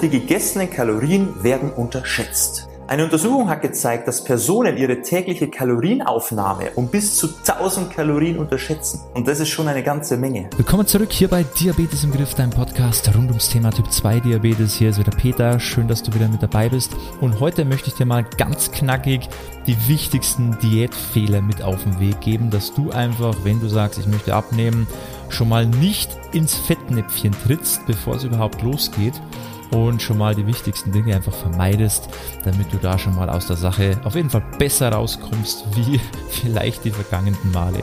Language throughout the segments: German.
Die gegessenen Kalorien werden unterschätzt. Eine Untersuchung hat gezeigt, dass Personen ihre tägliche Kalorienaufnahme um bis zu 1000 Kalorien unterschätzen. Und das ist schon eine ganze Menge. Willkommen zurück hier bei Diabetes im Griff, dein Podcast rund ums Thema Typ 2 Diabetes. Hier ist wieder Peter. Schön, dass du wieder mit dabei bist. Und heute möchte ich dir mal ganz knackig die wichtigsten Diätfehler mit auf den Weg geben, dass du einfach, wenn du sagst, ich möchte abnehmen, schon mal nicht ins Fettnäpfchen trittst, bevor es überhaupt losgeht und schon mal die wichtigsten Dinge einfach vermeidest, damit du da schon mal aus der Sache auf jeden Fall besser rauskommst wie vielleicht die vergangenen Male.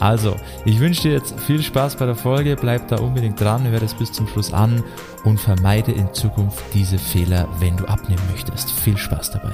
Also, ich wünsche dir jetzt viel Spaß bei der Folge, bleib da unbedingt dran, hör das bis zum Schluss an und vermeide in Zukunft diese Fehler, wenn du abnehmen möchtest. Viel Spaß dabei.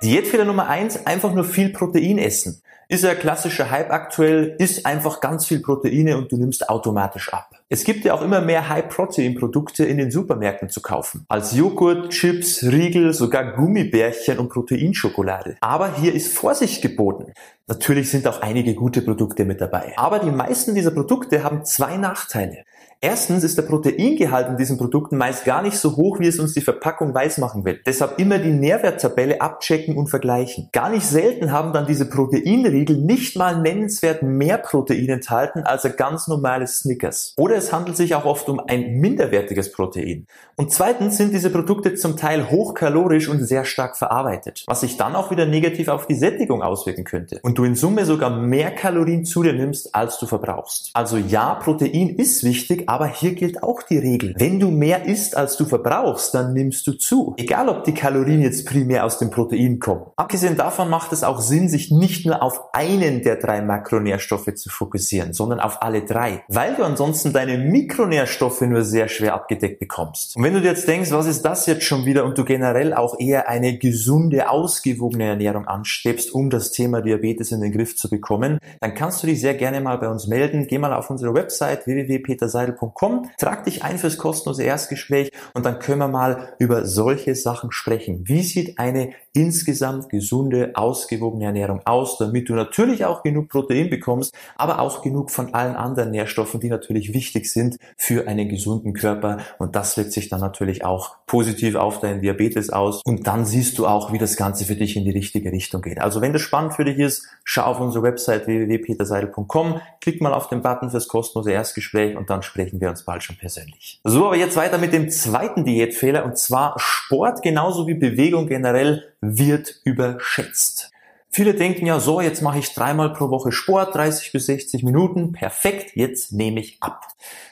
Diätfehler Nummer eins: einfach nur viel Protein essen. Ist ja klassischer Hype aktuell, isst einfach ganz viel Proteine und du nimmst automatisch ab. Es gibt ja auch immer mehr High-Protein-Produkte in den Supermärkten zu kaufen. Als Joghurt, Chips, Riegel, sogar Gummibärchen und Proteinschokolade. Aber hier ist Vorsicht geboten. Natürlich sind auch einige gute Produkte mit dabei. Aber die meisten dieser Produkte haben zwei Nachteile. Erstens ist der Proteingehalt in diesen Produkten meist gar nicht so hoch, wie es uns die Verpackung weismachen will. Deshalb immer die Nährwerttabelle abchecken und vergleichen. Gar nicht selten haben dann diese Proteinriegel nicht mal nennenswert mehr Protein enthalten als ein ganz normales Snickers. Oder es handelt sich auch oft um ein minderwertiges Protein. Und zweitens sind diese Produkte zum Teil hochkalorisch und sehr stark verarbeitet, was sich dann auch wieder negativ auf die Sättigung auswirken könnte. Und du in Summe sogar mehr Kalorien zu dir nimmst, als du verbrauchst. Also ja, Protein ist wichtig, aber hier gilt auch die Regel. Wenn du mehr isst, als du verbrauchst, dann nimmst du zu. Egal, ob die Kalorien jetzt primär aus dem Protein kommen. Abgesehen davon macht es auch Sinn, sich nicht nur auf einen der drei Makronährstoffe zu fokussieren, sondern auf alle drei. Weil du ansonsten deine Mikronährstoffe nur sehr schwer abgedeckt bekommst. Und wenn du dir jetzt denkst, was ist das jetzt schon wieder und du generell auch eher eine gesunde, ausgewogene Ernährung anstrebst, um das Thema Diabetes in den Griff zu bekommen, dann kannst du dich sehr gerne mal bei uns melden. Geh mal auf unsere Website www.peterseidel www.coaching.com. Trag dich ein fürs kostenlose Erstgespräch und dann können wir mal über solche Sachen sprechen. Wie sieht eine insgesamt gesunde, ausgewogene Ernährung aus, damit du natürlich auch genug Protein bekommst, aber auch genug von allen anderen Nährstoffen, die natürlich wichtig sind für einen gesunden Körper. Und das wirkt sich dann natürlich auch positiv auf deinen Diabetes aus. Und dann siehst du auch, wie das Ganze für dich in die richtige Richtung geht. Also wenn das spannend für dich ist, schau auf unsere Website www.peterseidel.com, klick mal auf den Button fürs kostenlose Erstgespräch und dann sprechen wir uns bald schon persönlich. So, aber jetzt weiter mit dem zweiten Diätfehler und zwar Sport genauso wie Bewegung generell wird überschätzt. Viele denken ja so, jetzt mache ich dreimal pro Woche Sport, 30 bis 60 Minuten, perfekt, jetzt nehme ich ab.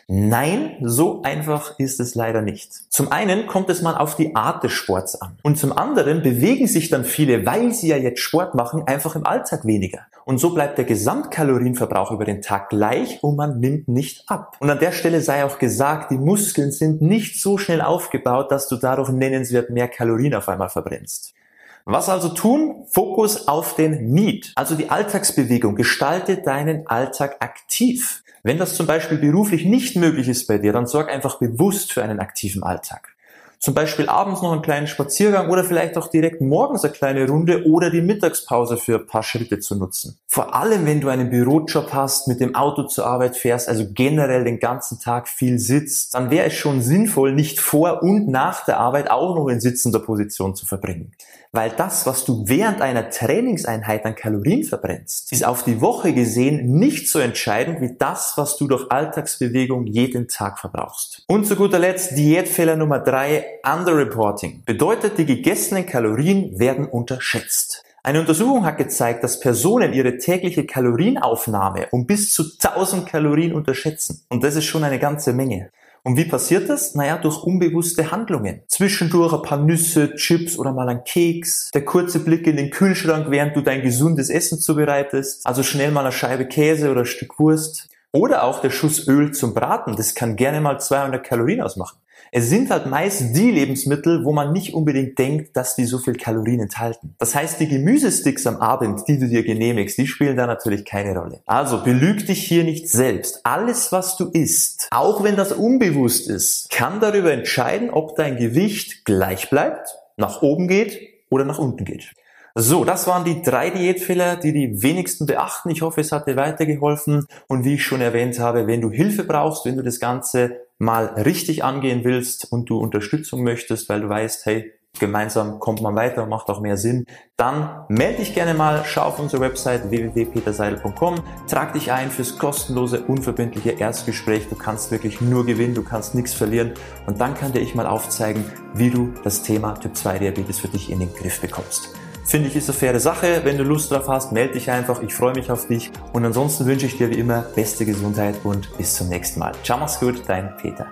Nein, so einfach ist es leider nicht. Zum einen kommt es mal auf die Art des Sports an. Und zum anderen bewegen sich dann viele, weil sie ja jetzt Sport machen, einfach im Alltag weniger. Und so bleibt der Gesamtkalorienverbrauch über den Tag gleich und man nimmt nicht ab. Und an der Stelle sei auch gesagt, die Muskeln sind nicht so schnell aufgebaut, dass du dadurch nennenswert mehr Kalorien auf einmal verbrennst. Was also tun? Fokus auf den Need. Also die Alltagsbewegung. Gestalte deinen Alltag aktiv. Wenn das zum Beispiel beruflich nicht möglich ist bei dir, dann sorg einfach bewusst für einen aktiven Alltag. Zum Beispiel abends noch einen kleinen Spaziergang oder vielleicht auch direkt morgens eine kleine Runde oder die Mittagspause für ein paar Schritte zu nutzen. Vor allem, wenn du einen Bürojob hast, mit dem Auto zur Arbeit fährst, also generell den ganzen Tag viel sitzt, dann wäre es schon sinnvoll, nicht vor und nach der Arbeit auch noch in sitzender Position zu verbringen. Weil das, was du während einer Trainingseinheit an Kalorien verbrennst, ist auf die Woche gesehen nicht so entscheidend wie das, was du durch Alltagsbewegung jeden Tag verbrauchst. Und zu guter Letzt Diätfehler Nummer drei Underreporting. Bedeutet, die gegessenen Kalorien werden unterschätzt. Eine Untersuchung hat gezeigt, dass Personen ihre tägliche Kalorienaufnahme um bis zu 1000 Kalorien unterschätzen. Und das ist schon eine ganze Menge. Und wie passiert das? Naja, durch unbewusste Handlungen. Zwischendurch ein paar Nüsse, Chips oder mal ein Keks, der kurze Blick in den Kühlschrank, während du dein gesundes Essen zubereitest, also schnell mal eine Scheibe Käse oder ein Stück Wurst. Oder auch der Schuss Öl zum Braten, das kann gerne mal 200 Kalorien ausmachen. Es sind halt meist die Lebensmittel, wo man nicht unbedingt denkt, dass die so viel Kalorien enthalten. Das heißt, die Gemüsesticks am Abend, die du dir genehmigst, die spielen da natürlich keine Rolle. Also belüg dich hier nicht selbst. Alles, was du isst, auch wenn das unbewusst ist, kann darüber entscheiden, ob dein Gewicht gleich bleibt, nach oben geht oder nach unten geht. So, das waren die drei Diätfehler, die die wenigsten beachten. Ich hoffe, es hat dir weitergeholfen. Und wie ich schon erwähnt habe, wenn du Hilfe brauchst, wenn du das Ganze mal richtig angehen willst und du Unterstützung möchtest, weil du weißt, hey, gemeinsam kommt man weiter und macht auch mehr Sinn, dann melde dich gerne mal, schau auf unsere Website www.peterseidel.com, trag dich ein fürs kostenlose, unverbindliche Erstgespräch. Du kannst wirklich nur gewinnen, du kannst nichts verlieren und dann kann dir ich mal aufzeigen, wie du das Thema Typ 2 Diabetes für dich in den Griff bekommst. Finde ich ist eine faire Sache. Wenn du Lust drauf hast, melde dich einfach. Ich freue mich auf dich. Und ansonsten wünsche ich dir wie immer beste Gesundheit und bis zum nächsten Mal. Ciao, mach's gut, dein Peter.